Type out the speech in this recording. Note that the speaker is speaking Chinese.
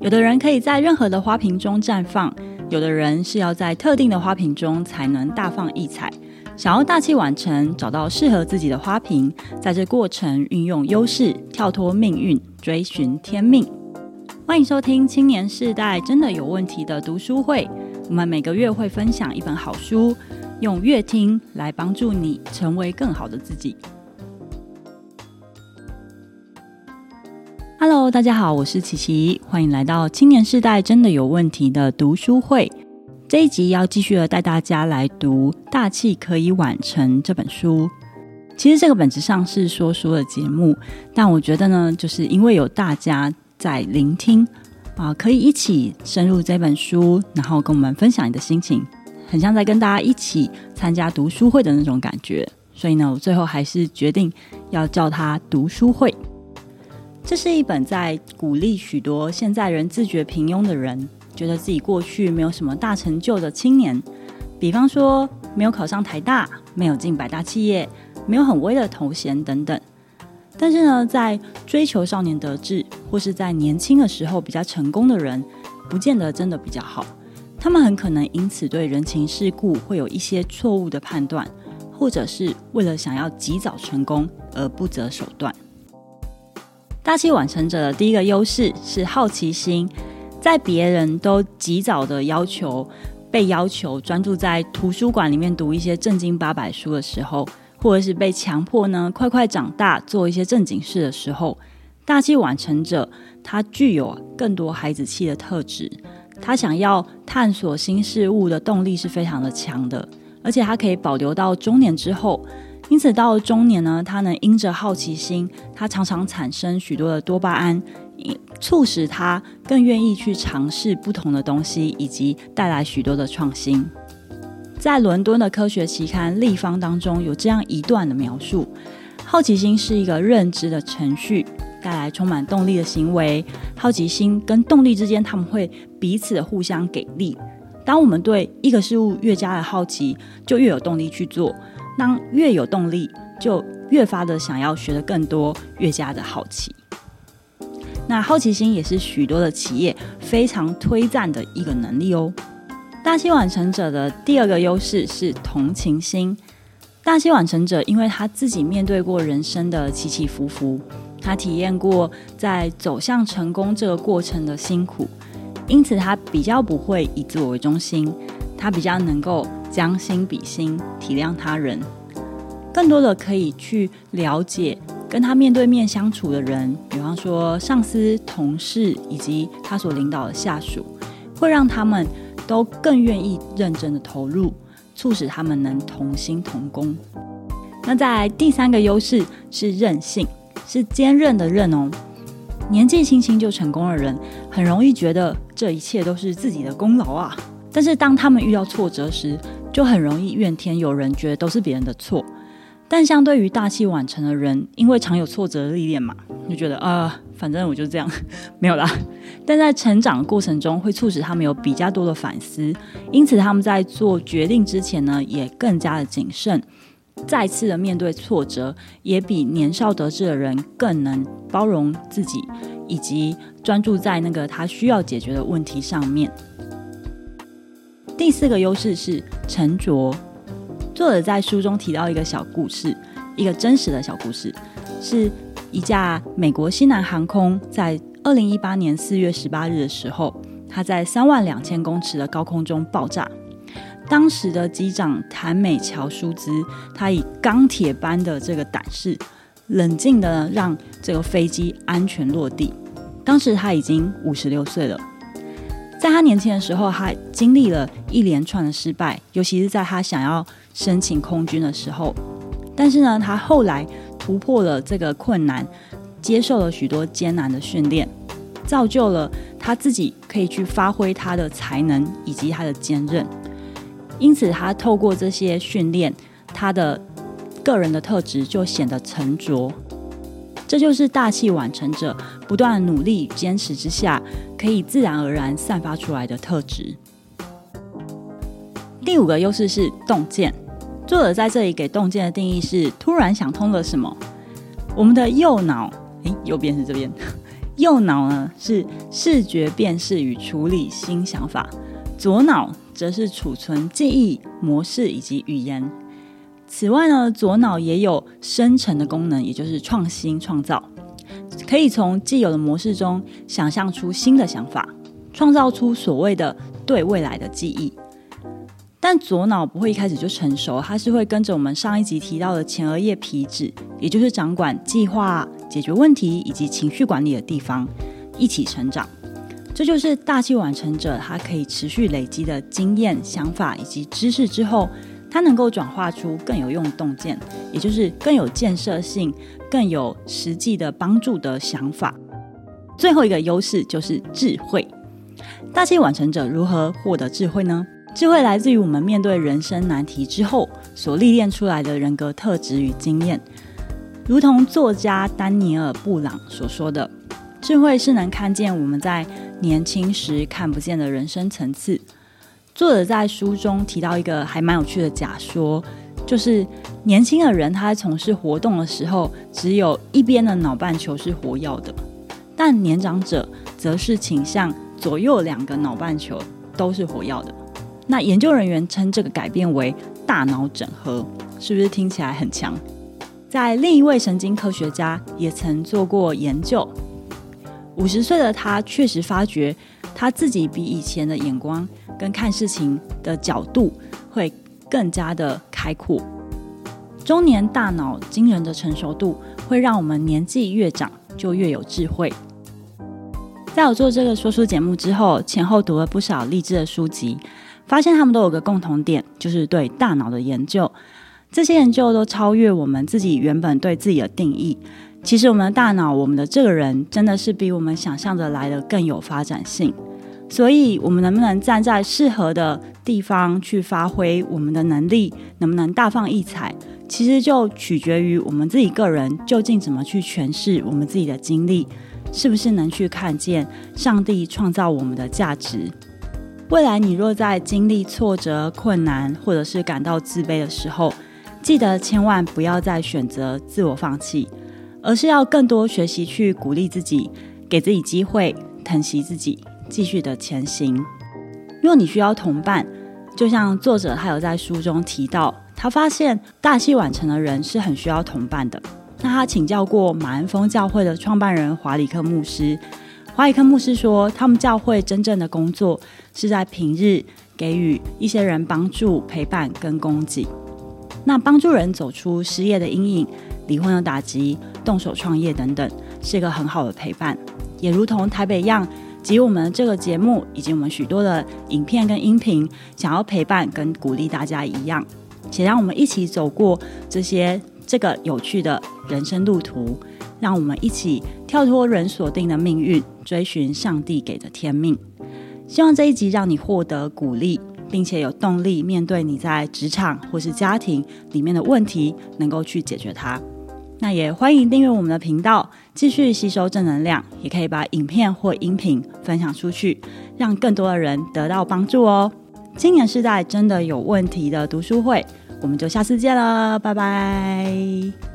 有的人可以在任何的花瓶中绽放，有的人是要在特定的花瓶中才能大放异彩。想要大器晚成，找到适合自己的花瓶，在这过程运用优势，跳脱命运，追寻天命。欢迎收听青年世代真的有问题的读书会。我们每个月会分享一本好书，用阅听来帮助你成为更好的自己。Hello，大家好，我是琪琪，欢迎来到青年世代真的有问题的读书会。这一集要继续的带大家来读《大器可以晚成》这本书。其实这个本质上是说书的节目，但我觉得呢，就是因为有大家。在聆听啊，可以一起深入这本书，然后跟我们分享你的心情，很像在跟大家一起参加读书会的那种感觉。所以呢，我最后还是决定要叫它读书会。这是一本在鼓励许多现在人自觉平庸的人，觉得自己过去没有什么大成就的青年，比方说没有考上台大，没有进百大企业，没有很威的头衔等等。但是呢，在追求少年得志，或是在年轻的时候比较成功的人，不见得真的比较好。他们很可能因此对人情世故会有一些错误的判断，或者是为了想要及早成功而不择手段。大器晚成者的第一个优势是好奇心，在别人都及早的要求，被要求专注在图书馆里面读一些正经八百书的时候。或者是被强迫呢，快快长大，做一些正经事的时候，大器晚成者，他具有更多孩子气的特质，他想要探索新事物的动力是非常的强的，而且他可以保留到中年之后，因此到了中年呢，他能因着好奇心，他常常产生许多的多巴胺，促使他更愿意去尝试不同的东西，以及带来许多的创新。在伦敦的科学期刊《立方》当中，有这样一段的描述：好奇心是一个认知的程序，带来充满动力的行为。好奇心跟动力之间，他们会彼此互相给力。当我们对一个事物越加的好奇，就越有动力去做；当越有动力，就越发的想要学得更多，越加的好奇。那好奇心也是许多的企业非常推赞的一个能力哦。大器晚成者的第二个优势是同情心。大器晚成者，因为他自己面对过人生的起起伏伏，他体验过在走向成功这个过程的辛苦，因此他比较不会以自我为中心，他比较能够将心比心，体谅他人，更多的可以去了解跟他面对面相处的人，比方说上司、同事以及他所领导的下属，会让他们。都更愿意认真的投入，促使他们能同心同工。那在第三个优势是韧性，是坚韧的韧哦。年纪轻轻就成功的人，很容易觉得这一切都是自己的功劳啊。但是当他们遇到挫折时，就很容易怨天尤人，觉得都是别人的错。但相对于大器晚成的人，因为常有挫折的历练嘛，就觉得啊。反正我就这样，没有啦。但在成长的过程中，会促使他们有比较多的反思，因此他们在做决定之前呢，也更加的谨慎。再次的面对挫折，也比年少得志的人更能包容自己，以及专注在那个他需要解决的问题上面。第四个优势是沉着。作者在书中提到一个小故事，一个真实的小故事，是。一架美国西南航空在二零一八年四月十八日的时候，它在三万两千公尺的高空中爆炸。当时的机长谭美乔舒兹，他以钢铁般的这个胆识，冷静的让这个飞机安全落地。当时他已经五十六岁了，在他年轻的时候，他经历了一连串的失败，尤其是在他想要申请空军的时候。但是呢，他后来。突破了这个困难，接受了许多艰难的训练，造就了他自己可以去发挥他的才能以及他的坚韧。因此，他透过这些训练，他的个人的特质就显得沉着。这就是大器晚成者不断努力与坚持之下，可以自然而然散发出来的特质。第五个优势是洞见。作者在这里给洞见的定义是：突然想通了什么。我们的右脑，诶，右边是这边，右脑呢是视觉辨识与处理新想法，左脑则是储存记忆模式以及语言。此外呢，左脑也有生成的功能，也就是创新创造，可以从既有的模式中想象出新的想法，创造出所谓的对未来的记忆。但左脑不会一开始就成熟，它是会跟着我们上一集提到的前额叶皮质，也就是掌管计划。解决问题以及情绪管理的地方，一起成长。这就是大器晚成者，他可以持续累积的经验、想法以及知识之后，它能够转化出更有用的洞见，也就是更有建设性、更有实际的帮助的想法。最后一个优势就是智慧。大器晚成者如何获得智慧呢？智慧来自于我们面对人生难题之后所历练出来的人格特质与经验。如同作家丹尼尔·布朗所说的，智慧是能看见我们在年轻时看不见的人生层次。作者在书中提到一个还蛮有趣的假说，就是年轻的人他在从事活动的时候，只有一边的脑半球是活跃的，但年长者则是倾向左右两个脑半球都是活跃的。那研究人员称这个改变为大脑整合，是不是听起来很强？在另一位神经科学家也曾做过研究，五十岁的他确实发觉他自己比以前的眼光跟看事情的角度会更加的开阔。中年大脑惊人的成熟度会让我们年纪越长就越有智慧。在我做这个说书节目之后，前后读了不少励志的书籍，发现他们都有个共同点，就是对大脑的研究。这些研究都超越我们自己原本对自己的定义。其实，我们的大脑，我们的这个人，真的是比我们想象的来得更有发展性。所以，我们能不能站在适合的地方去发挥我们的能力，能不能大放异彩，其实就取决于我们自己个人究竟怎么去诠释我们自己的经历，是不是能去看见上帝创造我们的价值。未来，你若在经历挫折、困难，或者是感到自卑的时候，记得千万不要再选择自我放弃，而是要更多学习去鼓励自己，给自己机会，疼惜自己，继续的前行。若你需要同伴，就像作者他有在书中提到，他发现大器晚成的人是很需要同伴的。那他请教过马恩峰教会的创办人华里克牧师，华里克牧师说，他们教会真正的工作是在平日给予一些人帮助、陪伴跟供给。那帮助人走出失业的阴影、离婚的打击、动手创业等等，是一个很好的陪伴。也如同台北一样及我们这个节目以及我们许多的影片跟音频，想要陪伴跟鼓励大家一样，且让我们一起走过这些这个有趣的人生路途，让我们一起跳脱人所定的命运，追寻上帝给的天命。希望这一集让你获得鼓励。并且有动力面对你在职场或是家庭里面的问题，能够去解决它。那也欢迎订阅我们的频道，继续吸收正能量。也可以把影片或音频分享出去，让更多的人得到帮助哦。青年世代真的有问题的读书会，我们就下次见了，拜拜。